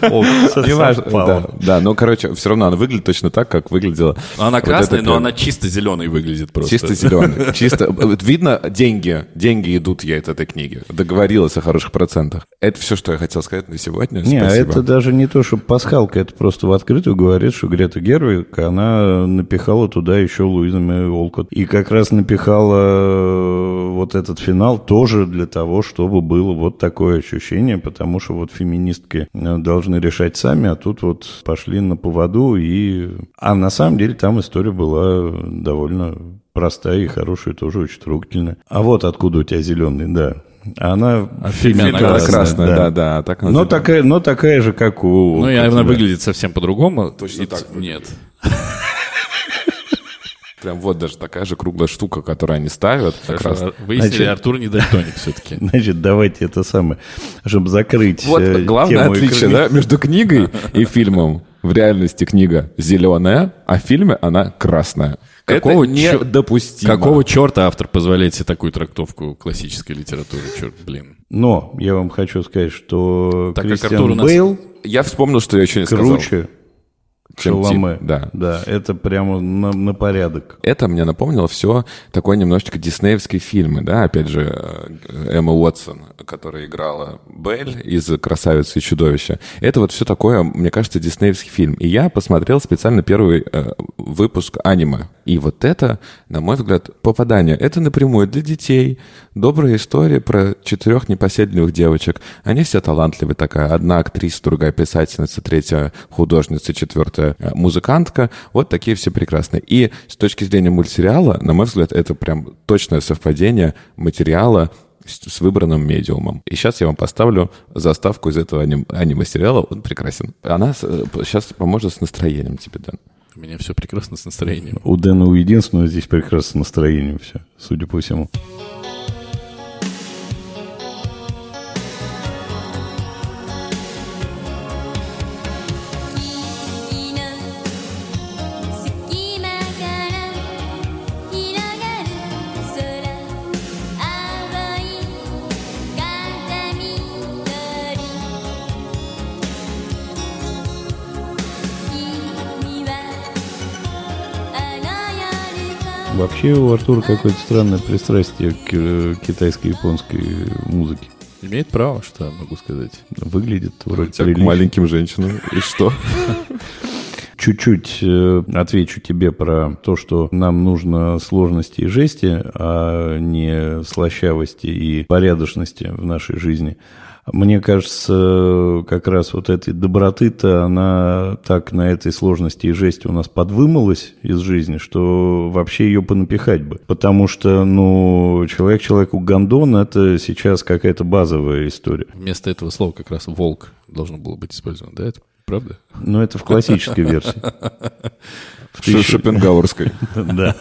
Неважно. Да, да, но, короче, все равно она выглядит точно так, как выглядела. Она красная, но она чисто зеленой выглядит просто. Чисто зеленый. Чисто. Видно, деньги, деньги идут ей от этой книги. Договорилась о хороших процентах. Это все, что я хотел сказать на сегодня. Не, а это даже не то, что пасхалка, это просто в открытую говорит, что Грета Гервик, она напихала туда еще Луиза Мэй Олкот. И как раз напихала э, вот этот финал тоже для того, чтобы было вот такое ощущение, потому что вот феминистки э, должны решать сами, а тут вот пошли на поводу и... А на самом деле там история была довольно простая и хорошая, тоже очень трогательная. А вот откуда у тебя зеленый, да. Она а фильме она красная, красная да, да. да так но, такая, но такая же, как у... Ну, и она выглядит совсем по-другому. Точно так. Нет. Прям вот даже такая же круглая штука, которую они ставят. Как раз. Выяснили, Значит, Артур не дальтоник все-таки. Значит, давайте это самое, чтобы закрыть Вот э, главное отличие да, между книгой и фильмом. В реальности книга зеленая, а в фильме она красная. Какого это недопустимо. Какого черта автор позволяет себе такую трактовку классической литературы? Черт, блин. Но я вам хочу сказать, что так Кристиан как Бейл... Нас... Я вспомнил, что я еще не круче, сказал чем Шаломе. Да. да, это прямо на, на порядок. Это мне напомнило все такое немножечко диснеевские фильмы, да, опять же, э, Эмма Уотсон, которая играла Белль из «Красавицы и чудовища». Это вот все такое, мне кажется, диснеевский фильм. И я посмотрел специально первый э, выпуск аниме. И вот это, на мой взгляд, попадание. Это напрямую для детей. Добрая история про четырех непоседливых девочек. Они все талантливые такая. Одна актриса, другая писательница, третья художница, четвертая Э, музыкантка. Вот такие все прекрасные. И с точки зрения мультсериала, на мой взгляд, это прям точное совпадение материала с выбранным медиумом. И сейчас я вам поставлю заставку из этого аним- аниме-сериала. Он прекрасен. Она сейчас э, поможет с настроением тебе, Дэн. У меня все прекрасно с настроением. У Дэна у единственного здесь прекрасно с настроением все, судя по всему. Вообще у Артура какое-то странное пристрастие к э, китайско-японской музыке. Имеет право, что я могу сказать. Выглядит вроде Хотя к маленьким женщинам. И что? чуть-чуть э, отвечу тебе про то, что нам нужно сложности и жести, а не слащавости и порядочности в нашей жизни. Мне кажется, как раз вот этой доброты-то, она так на этой сложности и жести у нас подвымылась из жизни, что вообще ее понапихать бы. Потому что, ну, человек человеку гондон – это сейчас какая-то базовая история. Вместо этого слова как раз «волк» должно было быть использовано, да? Это правда? Ну, это в классической версии. В Шопенгауэрской. Да.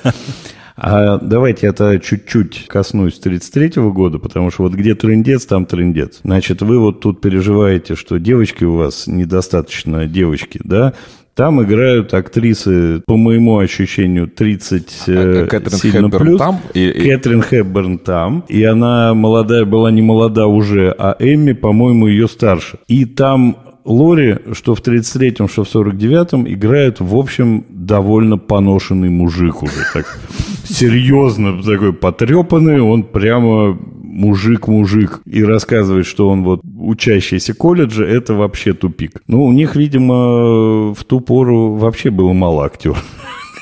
А давайте это чуть-чуть коснусь 33-го года, потому что вот где трендец, там трендец. Значит, вы вот тут переживаете, что девочки у вас недостаточно девочки, да? Там играют актрисы, по моему ощущению, 30 а, э, Кэтрин сильно Хэбберн плюс. Там, и, и... Кэтрин Хэбберн там. И она молодая была не молода уже, а Эмми, по-моему, ее старше. И там Лори, что в 33-м, что в 49-м, играет, в общем, довольно поношенный мужик уже. Так серьезно такой потрепанный, он прямо мужик-мужик и рассказывает, что он вот учащийся колледжа, это вообще тупик. Ну, у них, видимо, в ту пору вообще было мало актеров.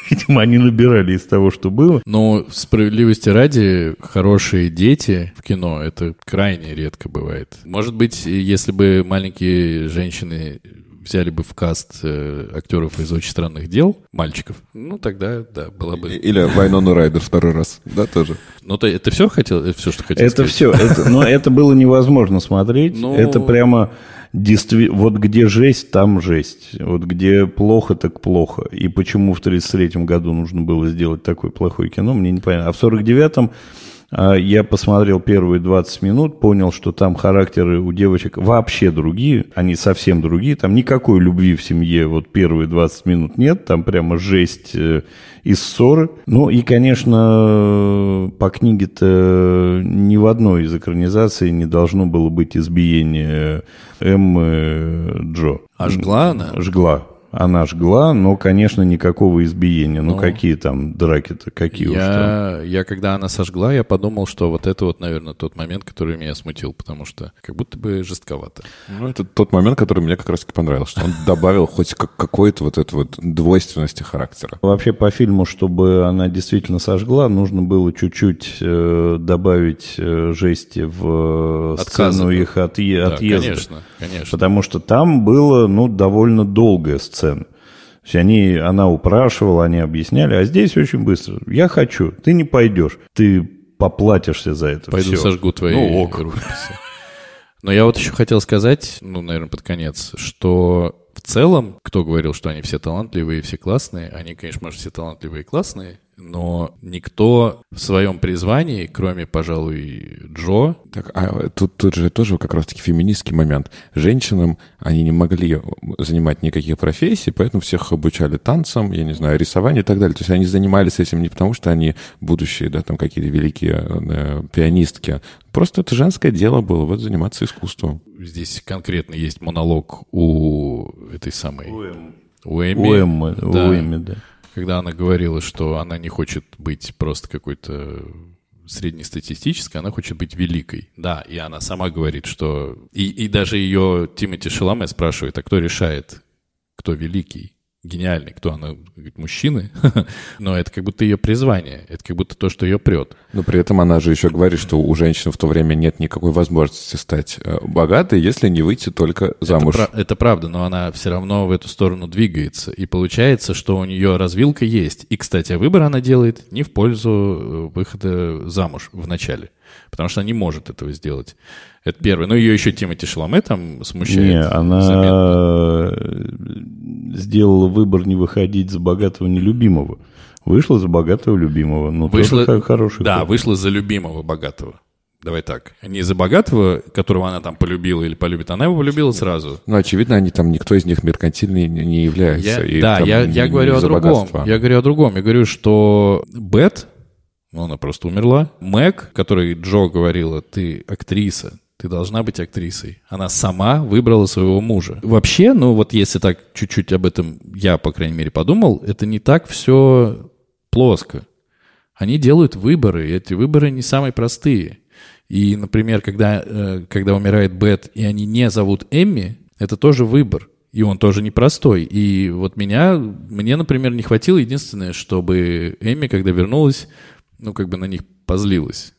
Видимо, они набирали из того, что было. Но справедливости ради, хорошие дети в кино, это крайне редко бывает. Может быть, если бы маленькие женщины взяли бы в каст э, актеров из «Очень странных дел», мальчиков, ну, тогда, да, было бы... Или Вайнону Райдер второй раз, да, тоже. Ну, ты, это все хотел, это все, что хотел Это сказать? все, это, но это было невозможно смотреть, ну... это прямо действительно, вот где жесть, там жесть. Вот где плохо, так плохо. И почему в 1933 году нужно было сделать такое плохое кино, мне не понятно. А в 1949 а, я посмотрел первые 20 минут, понял, что там характеры у девочек вообще другие, они совсем другие, там никакой любви в семье вот первые 20 минут нет, там прямо жесть э, и ссоры. Ну и, конечно, по книге-то ни в одной из экранизаций не должно было быть избиение Эммы Джо. А жгла она? Жгла она жгла, но, конечно, никакого избиения. Ну, ну какие там драки-то, какие я, уж там. Я, когда она сожгла, я подумал, что вот это вот, наверное, тот момент, который меня смутил, потому что как будто бы жестковато. Ну, это тот момент, который мне как раз-таки понравился, что он добавил хоть какой-то вот эту вот двойственности характера. Вообще по фильму, чтобы она действительно сожгла, нужно было чуть-чуть э, добавить э, жести в э, сцену их отъе- да, отъезда. конечно, конечно. Потому что там было, ну, довольно долгая сцена сцены. То есть они, она упрашивала, они объясняли, а здесь очень быстро. Я хочу, ты не пойдешь, ты поплатишься за это. Пойду все. сожгу твои ну, ок. рукописи. Но я вот еще хотел сказать, ну, наверное, под конец, что в целом, кто говорил, что они все талантливые и все классные, они, конечно, может, все талантливые и классные, но никто в своем призвании, кроме, пожалуй, Джо... Так, а тут, тут же тоже как раз-таки феминистский момент. Женщинам они не могли занимать никаких профессий, поэтому всех обучали танцам, я не знаю, рисованию и так далее. То есть они занимались этим не потому, что они будущие, да, там какие-то великие э, пианистки. Просто это женское дело было, вот заниматься искусством. Здесь конкретно есть монолог у этой самой... У Эмми. У Эммы, да. У Эмми, да когда она говорила, что она не хочет быть просто какой-то среднестатистической, она хочет быть великой. Да, и она сама говорит, что... И, и даже ее Тимати Шаламе спрашивает, а кто решает, кто великий? Гениальный, кто она, говорит, мужчины, но это как будто ее призвание, это как будто то, что ее прет. Но при этом она же еще говорит, что у женщин в то время нет никакой возможности стать э, богатой, если не выйти только замуж. Это, это правда, но она все равно в эту сторону двигается, и получается, что у нее развилка есть. И, кстати, выбор она делает не в пользу э, выхода замуж в начале, потому что она не может этого сделать. Это первое. Ну, ее еще Тимати Шаломе там смущает. Не, она заметно. сделала выбор не выходить за богатого нелюбимого. Вышла за богатого любимого. Ну, вышла, тоже хороший Да, ход. вышла за любимого богатого. Давай так. Не за богатого, которого она там полюбила или полюбит, она его полюбила сразу. Ну, очевидно, они там, никто из них меркантильный не является. Я, и да, я, не, я говорю о другом. Богатства. Я говорю о другом. Я говорю, что Бет, ну, она просто умерла. Мэг, которой Джо говорила, ты актриса, ты должна быть актрисой. Она сама выбрала своего мужа. Вообще, ну вот если так чуть-чуть об этом я, по крайней мере, подумал, это не так все плоско. Они делают выборы, и эти выборы не самые простые. И, например, когда, э, когда умирает Бет, и они не зовут Эмми, это тоже выбор. И он тоже непростой. И вот меня, мне, например, не хватило единственное, чтобы Эми, когда вернулась, ну, как бы на них позлилась.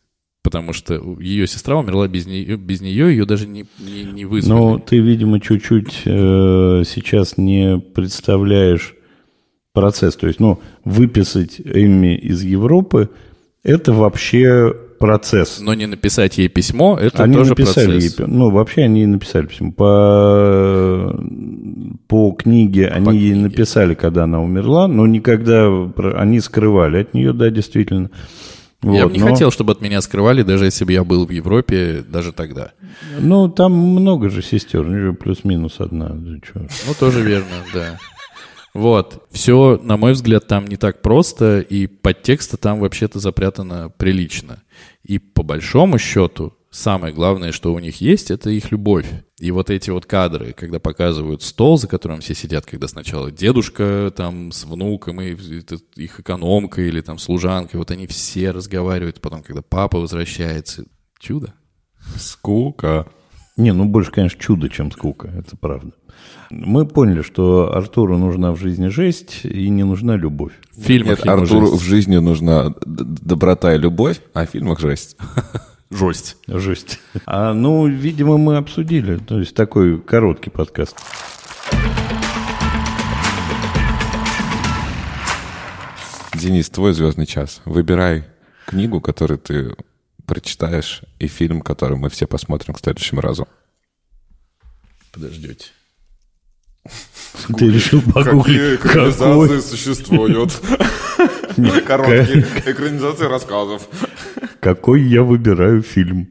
Потому что ее сестра умерла без нее, без нее ее даже не, не, не вызвали. Но ты, видимо, чуть-чуть э, сейчас не представляешь процесс. То есть, ну, выписать Эмми из Европы – это вообще процесс. Но не написать ей письмо, это они тоже написали процесс. Ей, ну, вообще они ей написали письмо. По, по книге они книге. ей написали, когда она умерла, но никогда они скрывали от нее, да, действительно. Я вот, бы не но... хотел, чтобы от меня скрывали, даже если бы я был в Европе, даже тогда. Ну, там много же сестер, плюс-минус одна. Ну, тоже верно, да. Вот. Все, на мой взгляд, там не так просто, и подтекста там вообще-то запрятано прилично. И по большому счету, самое главное, что у них есть, это их любовь. И вот эти вот кадры, когда показывают стол, за которым все сидят, когда сначала дедушка там с внуком, и их экономка или там служанка, вот они все разговаривают, потом, когда папа возвращается. Чудо. Скука. Не, ну больше, конечно, чудо, чем скука, это правда. Мы поняли, что Артуру нужна в жизни жесть и не нужна любовь. В фильмах Нет, Артуру жесть. в жизни нужна доброта и любовь, а в фильмах жесть. Жесть. Жесть. А, ну, видимо, мы обсудили. То есть такой короткий подкаст. Денис, твой звездный час. Выбирай книгу, которую ты прочитаешь, и фильм, который мы все посмотрим к следующему разу. Подождете. Ты решил погуглить, какие экранизации существуют. Короткие экранизации рассказов. Какой я выбираю фильм?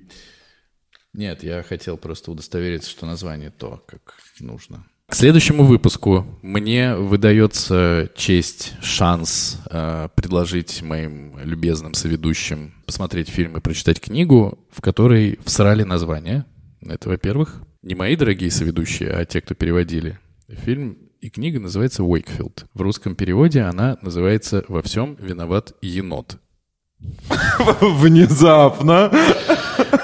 Нет, я хотел просто удостовериться, что название то, как нужно. К следующему выпуску мне выдается честь, шанс э, предложить моим любезным соведущим посмотреть фильм и прочитать книгу, в которой всрали название. Это, во-первых, не мои дорогие соведущие, а те, кто переводили. Фильм и книга называется «Уэйкфилд». В русском переводе она называется «Во всем виноват енот». Внезапно.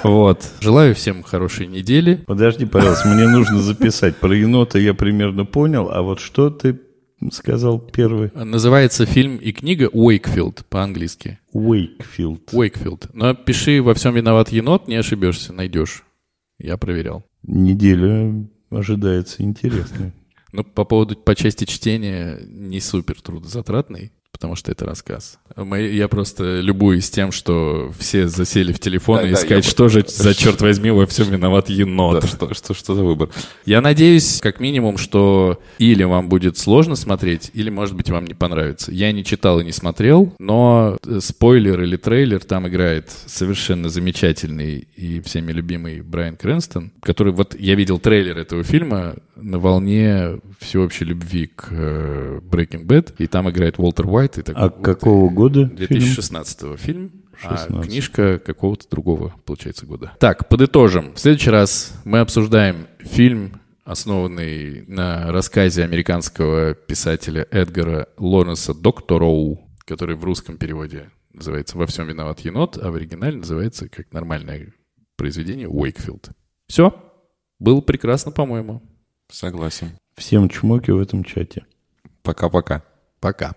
Вот. Желаю всем хорошей недели. Подожди, пожалуйста, мне нужно записать. Про енота я примерно понял, а вот что ты сказал первый? Называется фильм и книга «Уэйкфилд» по-английски. «Уэйкфилд». «Уэйкфилд». Но пиши «Во всем виноват енот», не ошибешься, найдешь. Я проверял. Неделя ожидается интересной. Ну, по поводу по части чтения не супер трудозатратный потому что это рассказ. Я просто любуюсь тем, что все засели в телефон да, и да, искать, я... что же за черт возьми во всем виноват енот. Да, что, что, что за выбор? Я надеюсь, как минимум, что или вам будет сложно смотреть, или, может быть, вам не понравится. Я не читал и не смотрел, но спойлер или трейлер там играет совершенно замечательный и всеми любимый Брайан Крэнстон, который вот я видел трейлер этого фильма на волне всеобщей любви к э, Breaking Bad, и там играет Уолтер Уайт. И такой, а какого года 2016 фильм? фильм 16. А книжка какого-то другого, получается, года. Так, подытожим. В следующий раз мы обсуждаем фильм, основанный на рассказе американского писателя Эдгара Лоренса Доктороу, который в русском переводе называется «Во всем виноват енот», а в оригинале называется, как нормальное произведение, «Уэйкфилд». Все. Было прекрасно, по-моему. Согласен. Всем чмоки в этом чате. Пока-пока. Пока.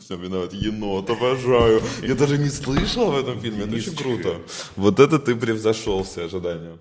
Все виноват енот, обожаю. Я даже не слышал в этом фильме, это очень круто. Вот это ты превзошел все ожидания.